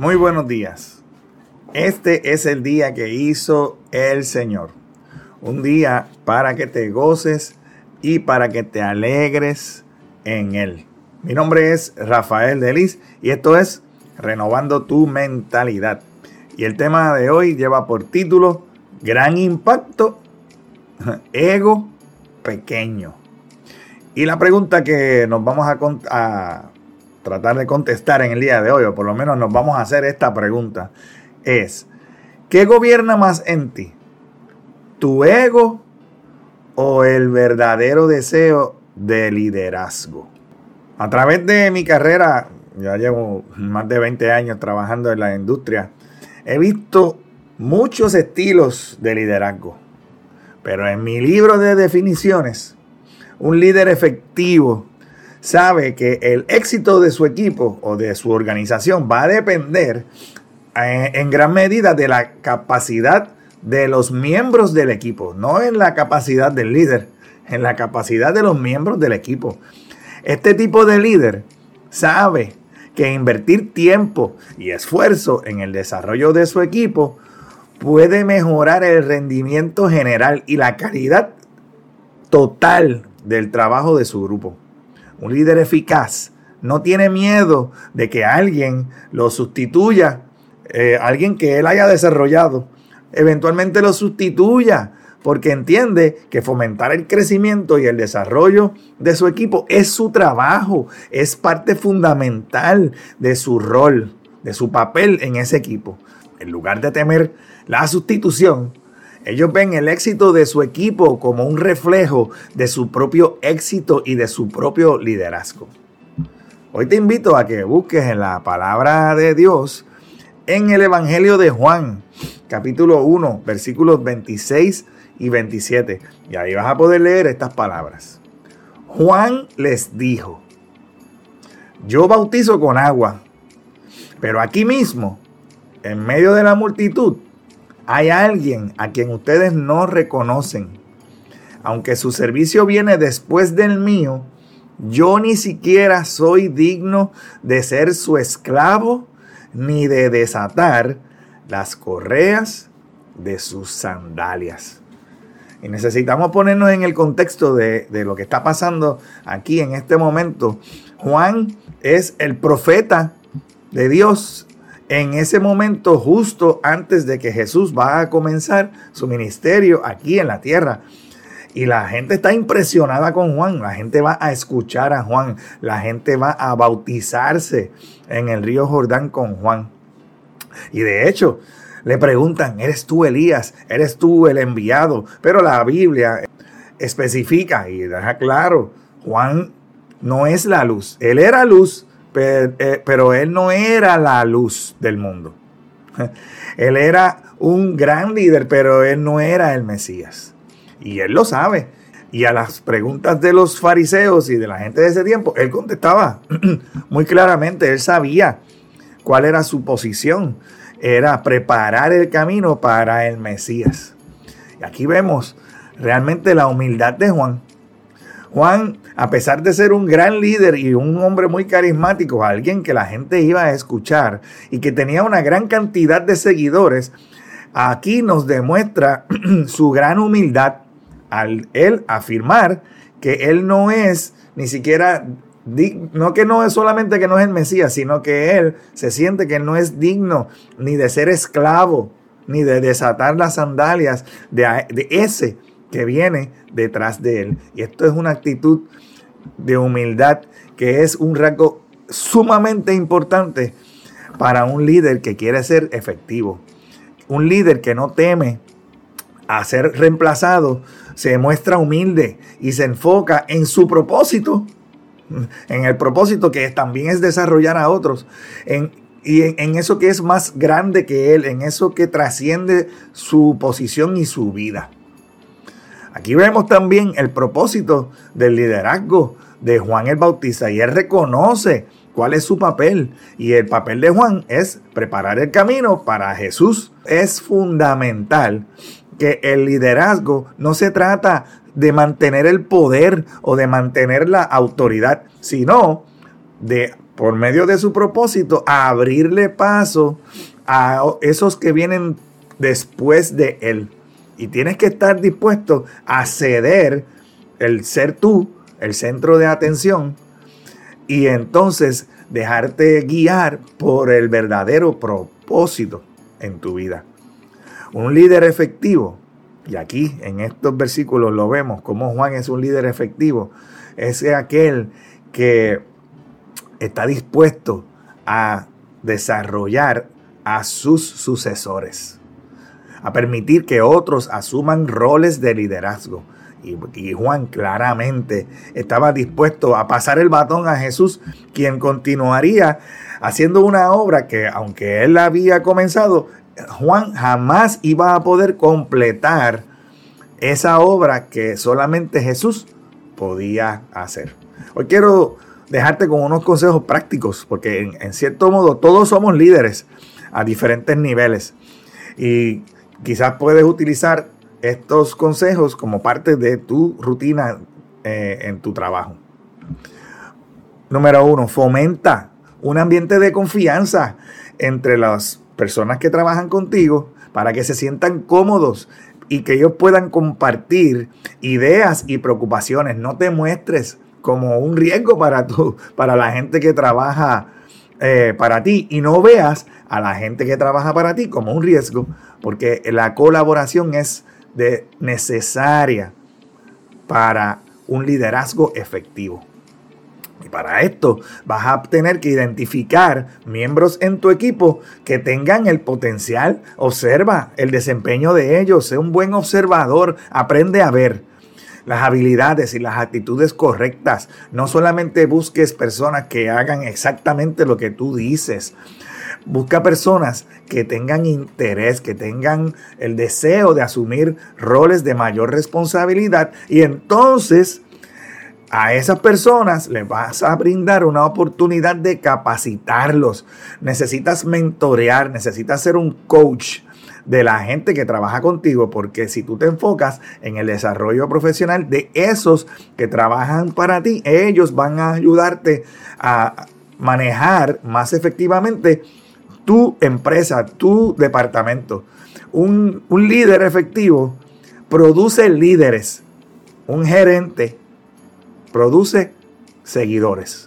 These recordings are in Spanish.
Muy buenos días. Este es el día que hizo el Señor. Un día para que te goces y para que te alegres en Él. Mi nombre es Rafael Delis y esto es Renovando tu mentalidad. Y el tema de hoy lleva por título Gran impacto, ego pequeño. Y la pregunta que nos vamos a, a tratar de contestar en el día de hoy, o por lo menos nos vamos a hacer esta pregunta, es, ¿qué gobierna más en ti? ¿Tu ego o el verdadero deseo de liderazgo? A través de mi carrera, ya llevo más de 20 años trabajando en la industria, he visto muchos estilos de liderazgo. Pero en mi libro de definiciones, un líder efectivo sabe que el éxito de su equipo o de su organización va a depender eh, en, gran medida de la capacidad de los miembros del equipo, no en la capacidad del líder, en la capacidad de los miembros del equipo. Este tipo de líder sabe que invertir tiempo y esfuerzo en el desarrollo de su equipo puede mejorar el rendimiento general y la calidad total del trabajo de su grupo. Un líder eficaz no tiene miedo de que alguien lo sustituya, eh, alguien que él haya desarrollado, eventualmente lo sustituya, porque entiende que fomentar el crecimiento y el desarrollo de su equipo es su trabajo, es parte fundamental de su rol, de su papel en ese equipo. En lugar de temer la sustitución, ellos ven el éxito de su equipo como un reflejo de su propio éxito y de su propio liderazgo. Hoy te invito a que busques en la palabra de Dios en el Evangelio de Juan, capítulo 1, versículos 26 y 27. Y ahí vas a poder leer estas palabras. Juan les dijo, yo bautizo con agua, pero aquí mismo, en medio de la multitud, hay alguien a quien ustedes no reconocen. Aunque su servicio viene después del mío, yo ni siquiera soy digno de ser su esclavo ni de desatar las correas de sus sandalias. Y necesitamos ponernos en el contexto de, de, lo que está pasando aquí en este momento. Juan es el profeta de Dios en ese momento justo antes de que Jesús va a comenzar su ministerio aquí en la tierra. Y la gente está impresionada con Juan, la gente va a escuchar a Juan, la gente va a bautizarse en el río Jordán con Juan. Y de hecho, le preguntan, ¿eres tú Elías? ¿Eres tú el enviado? Pero la Biblia especifica y deja claro, Juan no es la luz, él era luz, eh, pero, él no era la luz del mundo. Él era un gran líder, pero él no era el Mesías. Y él lo sabe. Y a las preguntas de los fariseos y de la gente de ese tiempo, él contestaba muy claramente, él sabía cuál era su posición. Era preparar el camino para el Mesías. Y aquí vemos realmente la humildad de Juan. Juan, a pesar de ser un gran líder y un hombre muy carismático, alguien que la gente iba a escuchar y que tenía una gran cantidad de seguidores, aquí nos demuestra su gran humildad al él afirmar que él no es ni siquiera no que no es solamente que no es el Mesías, sino que él se siente que no es digno ni de ser esclavo, ni de desatar las sandalias de, de ese que viene detrás de él. Y esto es una actitud de humildad que es un rasgo sumamente importante para un líder que quiere ser efectivo. Un líder que no teme a ser reemplazado, se muestra humilde y se enfoca en su propósito, en el propósito que también es desarrollar a otros, en, y en, en eso que es más grande que él, en eso que trasciende su posición y su vida. Aquí vemos también el propósito del liderazgo de Juan el Bautista y él reconoce cuál es su papel. Y el papel de Juan es preparar el camino para Jesús. Es fundamental que el liderazgo no se trata de mantener el poder o de mantener la autoridad, sino de, por medio de su propósito, abrirle paso a esos que vienen después de él. Y tienes que estar dispuesto a ceder el ser tú, el centro de atención, y entonces dejarte guiar por el verdadero propósito en tu vida. Un líder efectivo, y aquí en estos versículos lo vemos como Juan es un líder efectivo, es aquel que está dispuesto a desarrollar a sus sucesores, a permitir que otros asuman roles de liderazgo. Y, Juan claramente estaba dispuesto a pasar el batón a Jesús, quien continuaría haciendo una obra que, aunque él había comenzado, Juan jamás iba a poder completar esa obra que solamente Jesús podía hacer. Hoy quiero dejarte con unos consejos prácticos, porque en, cierto modo todos somos líderes a diferentes niveles. Y quizás puedes utilizar estos consejos como parte de tu rutina eh, en tu trabajo. Número uno, fomenta un ambiente de confianza entre las personas que trabajan contigo para que se sientan cómodos y que ellos puedan compartir ideas y preocupaciones. No te muestres como un riesgo para, tú, para la gente que trabaja eh, para ti y no veas a la gente que trabaja para ti como un riesgo, porque la colaboración es de necesaria para un liderazgo efectivo. Y para esto vas a tener que identificar miembros en tu equipo que tengan el potencial. Observa el desempeño de ellos, sé un buen observador, aprende a ver las habilidades y las actitudes correctas. No solamente busques personas que hagan exactamente lo que tú dices. Busca personas que tengan interés, que tengan el deseo de asumir roles de mayor responsabilidad y entonces a esas personas les vas a brindar una oportunidad de capacitarlos. Necesitas mentorear, necesitas ser un coach de la gente que trabaja contigo, porque si tú te enfocas en el desarrollo profesional de esos que trabajan para ti, ellos van a ayudarte a manejar más efectivamente tu empresa, tu departamento. Un, un líder efectivo produce líderes. Un gerente produce seguidores.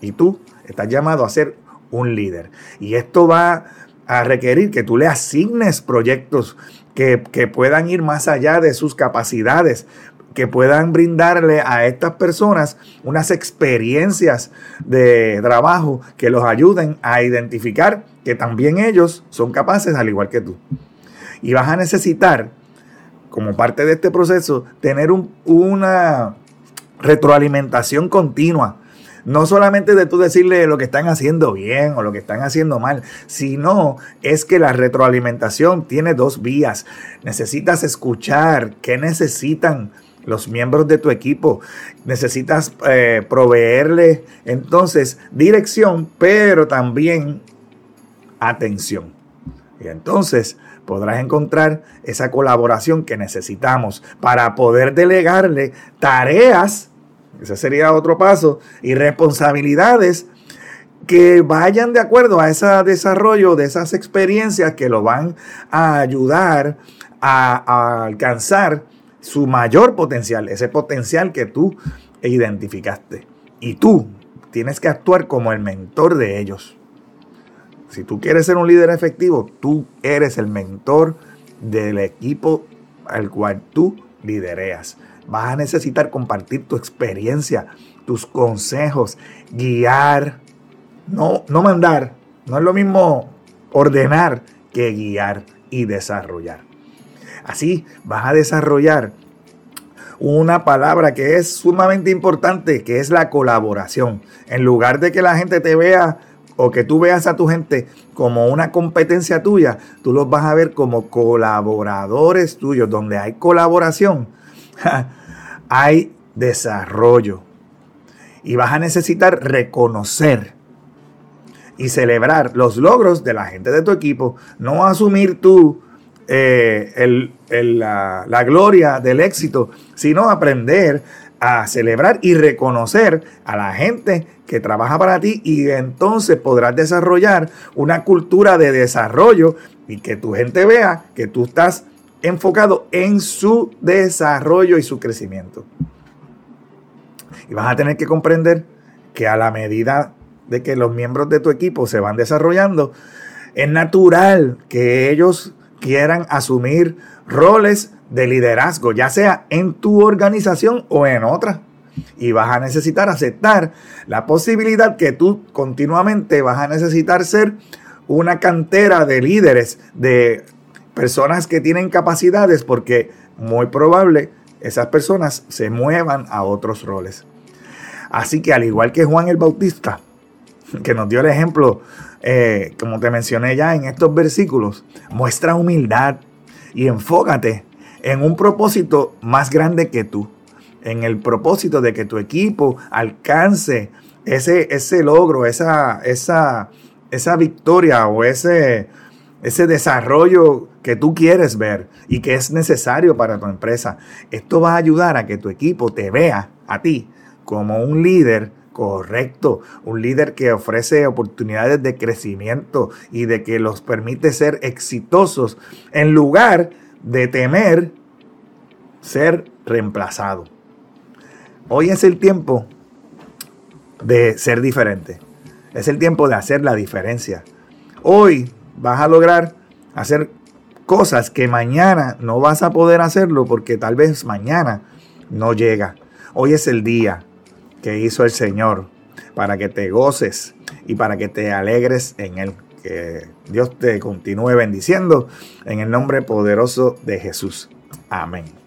Y tú estás llamado a ser un líder. Y esto va a requerir que tú le asignes proyectos que, que puedan ir más allá de sus capacidades, que puedan brindarle a estas personas unas experiencias de trabajo que los ayuden a identificar que también ellos son capaces al igual que tú. Y vas a necesitar, como parte de este proceso, tener un, una retroalimentación continua. No solamente de tú decirle lo que están haciendo bien o lo que están haciendo mal, sino es que la retroalimentación tiene dos vías. Necesitas escuchar qué necesitan los miembros de tu equipo. Necesitas eh, proveerle entonces dirección, pero también atención. Y entonces podrás encontrar esa colaboración que necesitamos para poder delegarle tareas ese sería otro paso. Y responsabilidades que vayan de acuerdo a ese desarrollo de esas experiencias que lo van a ayudar a, alcanzar su mayor potencial, ese potencial que tú identificaste. Y tú tienes que actuar como el mentor de ellos. Si tú quieres ser un líder efectivo, tú eres el mentor del equipo al cual tú lidereas. Vas a necesitar compartir tu experiencia, tus consejos, guiar, no, no mandar. No es lo mismo ordenar que guiar y desarrollar. Así vas a desarrollar una palabra que es sumamente importante, que es la colaboración. En lugar de que la gente te vea o que tú veas a tu gente como una competencia tuya, tú los vas a ver como colaboradores tuyos. Donde hay colaboración, hay desarrollo. Y vas a necesitar reconocer y celebrar los logros de la gente de tu equipo, no asumir tú eh, la, la gloria del éxito, sino aprender a celebrar y reconocer a la gente que trabaja para ti y entonces podrás desarrollar una cultura de desarrollo y que tu gente vea que tú estás enfocado en su desarrollo y su crecimiento. Y vas a tener que comprender que a la medida de que los miembros de tu equipo se van desarrollando, es natural que ellos quieran asumir roles de liderazgo, ya sea en tu organización o en otra. Y vas a necesitar aceptar la posibilidad que tú continuamente vas a necesitar ser una cantera de líderes, de personas que tienen capacidades, porque muy probable esas personas se muevan a otros roles. Así que al igual que Juan el Bautista, que nos dio el ejemplo, eh, como te mencioné ya en estos versículos, muestra humildad y enfócate en un propósito más grande que tú, en el propósito de que tu equipo alcance ese, ese logro, esa, esa, esa victoria o ese, ese desarrollo que tú quieres ver y que es necesario para tu empresa. Esto va a ayudar a que tu equipo te vea a ti como un líder correcto, un líder que ofrece oportunidades de crecimiento y de que los permite ser exitosos en lugar de temer ser reemplazado. Hoy es el tiempo de ser diferente. Es el tiempo de hacer la diferencia. Hoy vas a lograr hacer cosas que mañana no vas a poder hacerlo porque tal vez mañana no llega. Hoy es el día que hizo el Señor para que te goces y para que te alegres en Él. Que Dios te continúe bendiciendo en el nombre poderoso de Jesús. Amén.